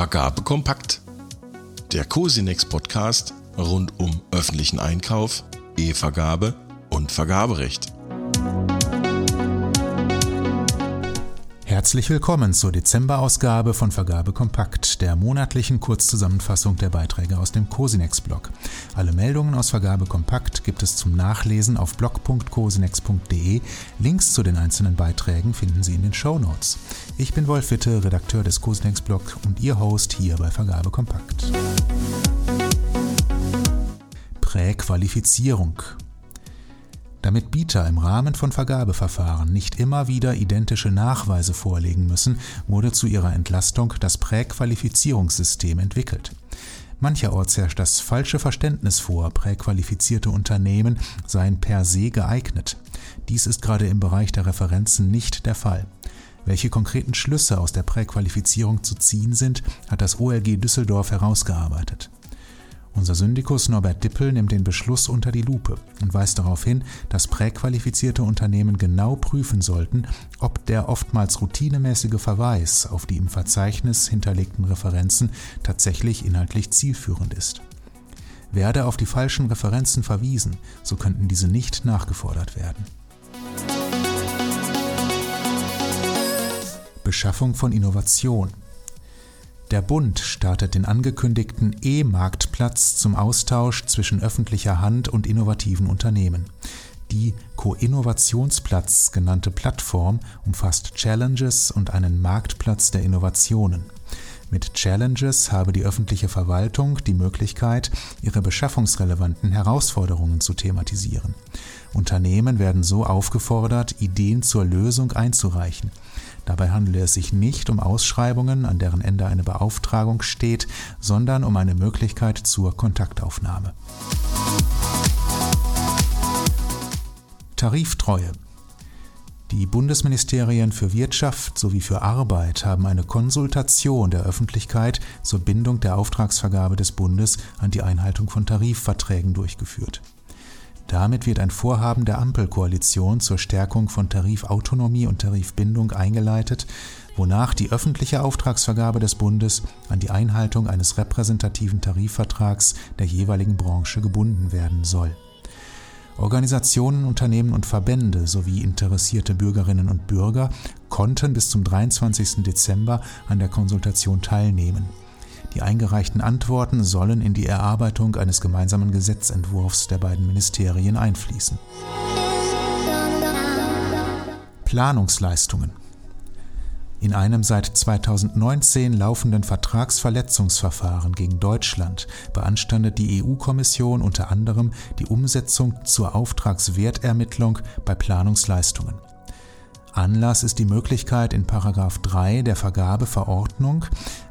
Vergabe kompakt. Der Cosinex Podcast rund um öffentlichen Einkauf, E-Vergabe und Vergaberecht. Herzlich willkommen zur Dezemberausgabe von Vergabe Kompakt, der monatlichen Kurzzusammenfassung der Beiträge aus dem Cosinex-Blog. Alle Meldungen aus Vergabe Kompakt gibt es zum Nachlesen auf blog.cosinex.de. Links zu den einzelnen Beiträgen finden Sie in den Show Notes. Ich bin Wolf Witte, Redakteur des Cosinex-Blog und Ihr Host hier bei Vergabe Kompakt. Präqualifizierung. Damit Bieter im Rahmen von Vergabeverfahren nicht immer wieder identische Nachweise vorlegen müssen, wurde zu ihrer Entlastung das Präqualifizierungssystem entwickelt. Mancherorts herrscht das falsche Verständnis vor, präqualifizierte Unternehmen seien per se geeignet. Dies ist gerade im Bereich der Referenzen nicht der Fall. Welche konkreten Schlüsse aus der Präqualifizierung zu ziehen sind, hat das OLG Düsseldorf herausgearbeitet. Unser Syndikus Norbert Dippel nimmt den Beschluss unter die Lupe und weist darauf hin, dass präqualifizierte Unternehmen genau prüfen sollten, ob der oftmals routinemäßige Verweis auf die im Verzeichnis hinterlegten Referenzen tatsächlich inhaltlich zielführend ist. Werde auf die falschen Referenzen verwiesen, so könnten diese nicht nachgefordert werden. Beschaffung von Innovation der Bund startet den angekündigten E-Marktplatz zum Austausch zwischen öffentlicher Hand und innovativen Unternehmen. Die Co-Innovationsplatz genannte Plattform umfasst Challenges und einen Marktplatz der Innovationen. Mit Challenges habe die öffentliche Verwaltung die Möglichkeit, ihre beschaffungsrelevanten Herausforderungen zu thematisieren. Unternehmen werden so aufgefordert, Ideen zur Lösung einzureichen. Dabei handele es sich nicht um Ausschreibungen, an deren Ende eine Beauftragung steht, sondern um eine Möglichkeit zur Kontaktaufnahme. Tariftreue die Bundesministerien für Wirtschaft sowie für Arbeit haben eine Konsultation der Öffentlichkeit zur Bindung der Auftragsvergabe des Bundes an die Einhaltung von Tarifverträgen durchgeführt. Damit wird ein Vorhaben der Ampelkoalition zur Stärkung von Tarifautonomie und Tarifbindung eingeleitet, wonach die öffentliche Auftragsvergabe des Bundes an die Einhaltung eines repräsentativen Tarifvertrags der jeweiligen Branche gebunden werden soll. Organisationen, Unternehmen und Verbände sowie interessierte Bürgerinnen und Bürger konnten bis zum 23. Dezember an der Konsultation teilnehmen. Die eingereichten Antworten sollen in die Erarbeitung eines gemeinsamen Gesetzentwurfs der beiden Ministerien einfließen. Planungsleistungen in einem seit 2019 laufenden Vertragsverletzungsverfahren gegen Deutschland beanstandet die EU-Kommission unter anderem die Umsetzung zur Auftragswertermittlung bei Planungsleistungen. Anlass ist die Möglichkeit in 3 der Vergabeverordnung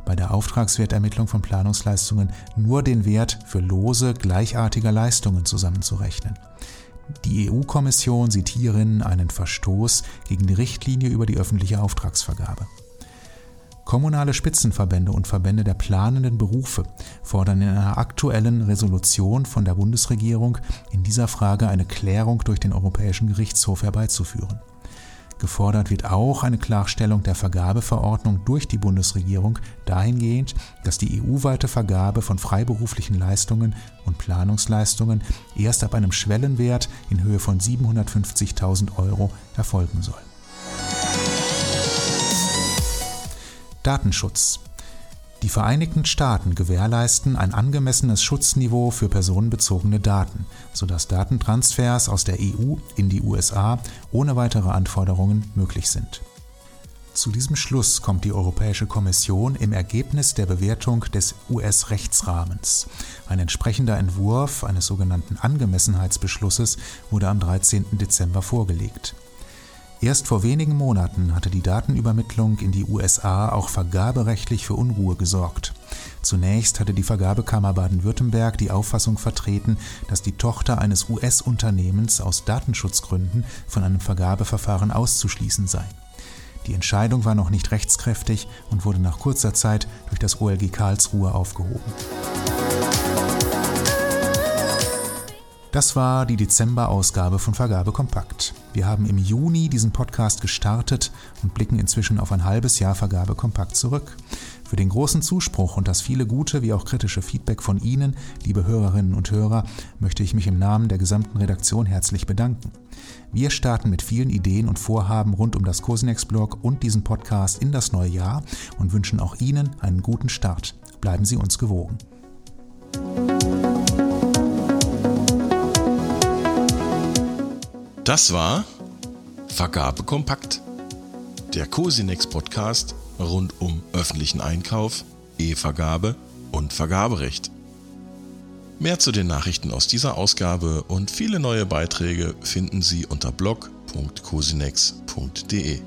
bei der Auftragswertermittlung von Planungsleistungen nur den Wert für Lose gleichartiger Leistungen zusammenzurechnen. Die EU-Kommission sieht hierin einen Verstoß gegen die Richtlinie über die öffentliche Auftragsvergabe. Kommunale Spitzenverbände und Verbände der planenden Berufe fordern in einer aktuellen Resolution von der Bundesregierung in dieser Frage eine Klärung durch den Europäischen Gerichtshof herbeizuführen. Gefordert wird auch eine Klarstellung der Vergabeverordnung durch die Bundesregierung dahingehend, dass die EU-weite Vergabe von freiberuflichen Leistungen und Planungsleistungen erst ab einem Schwellenwert in Höhe von 750.000 Euro erfolgen soll. Datenschutz die Vereinigten Staaten gewährleisten ein angemessenes Schutzniveau für personenbezogene Daten, sodass Datentransfers aus der EU in die USA ohne weitere Anforderungen möglich sind. Zu diesem Schluss kommt die Europäische Kommission im Ergebnis der Bewertung des US-Rechtsrahmens. Ein entsprechender Entwurf eines sogenannten Angemessenheitsbeschlusses wurde am 13. Dezember vorgelegt. Erst vor wenigen Monaten hatte die Datenübermittlung in die USA auch vergaberechtlich für Unruhe gesorgt. Zunächst hatte die Vergabekammer Baden-Württemberg die Auffassung vertreten, dass die Tochter eines US-Unternehmens aus Datenschutzgründen von einem Vergabeverfahren auszuschließen sei. Die Entscheidung war noch nicht rechtskräftig und wurde nach kurzer Zeit durch das OLG Karlsruhe aufgehoben. Das war die Dezember-Ausgabe von Vergabe Kompakt. Wir haben im Juni diesen Podcast gestartet und blicken inzwischen auf ein halbes Jahr Vergabe Kompakt zurück. Für den großen Zuspruch und das viele gute wie auch kritische Feedback von Ihnen, liebe Hörerinnen und Hörer, möchte ich mich im Namen der gesamten Redaktion herzlich bedanken. Wir starten mit vielen Ideen und Vorhaben rund um das Cosinex-Blog und diesen Podcast in das neue Jahr und wünschen auch Ihnen einen guten Start. Bleiben Sie uns gewogen. Das war Vergabe kompakt. Der Cosinex Podcast rund um öffentlichen Einkauf, E-Vergabe und Vergaberecht. Mehr zu den Nachrichten aus dieser Ausgabe und viele neue Beiträge finden Sie unter blog.cosinex.de.